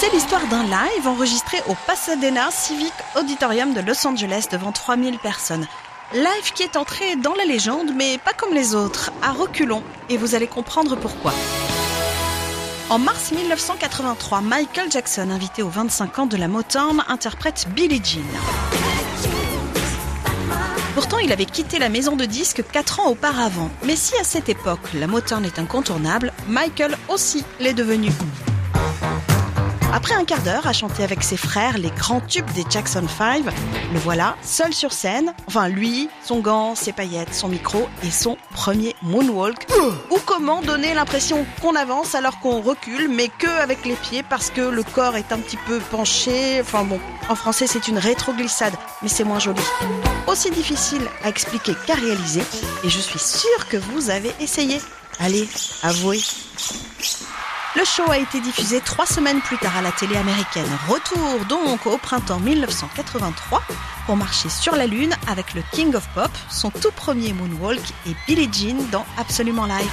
C'est l'histoire d'un live enregistré au Pasadena Civic Auditorium de Los Angeles devant 3000 personnes. Live qui est entré dans la légende, mais pas comme les autres, à reculons, et vous allez comprendre pourquoi. En mars 1983, Michael Jackson, invité aux 25 ans de la Motown, interprète Billie Jean. Pourtant, il avait quitté la maison de disques 4 ans auparavant. Mais si à cette époque, la Motown est incontournable, Michael aussi l'est devenu. Après un quart d'heure à chanter avec ses frères les grands tubes des Jackson 5, le voilà seul sur scène, enfin lui, son gant, ses paillettes, son micro et son premier moonwalk. Ou comment donner l'impression qu'on avance alors qu'on recule, mais que avec les pieds parce que le corps est un petit peu penché. Enfin bon, en français c'est une rétroglissade, mais c'est moins joli. Aussi difficile à expliquer qu'à réaliser, et je suis sûre que vous avez essayé. Allez, avouez. Le show a été diffusé trois semaines plus tard à la télé américaine. Retour donc au printemps 1983 pour marcher sur la Lune avec le King of Pop, son tout premier moonwalk et Billie Jean dans Absolument Live.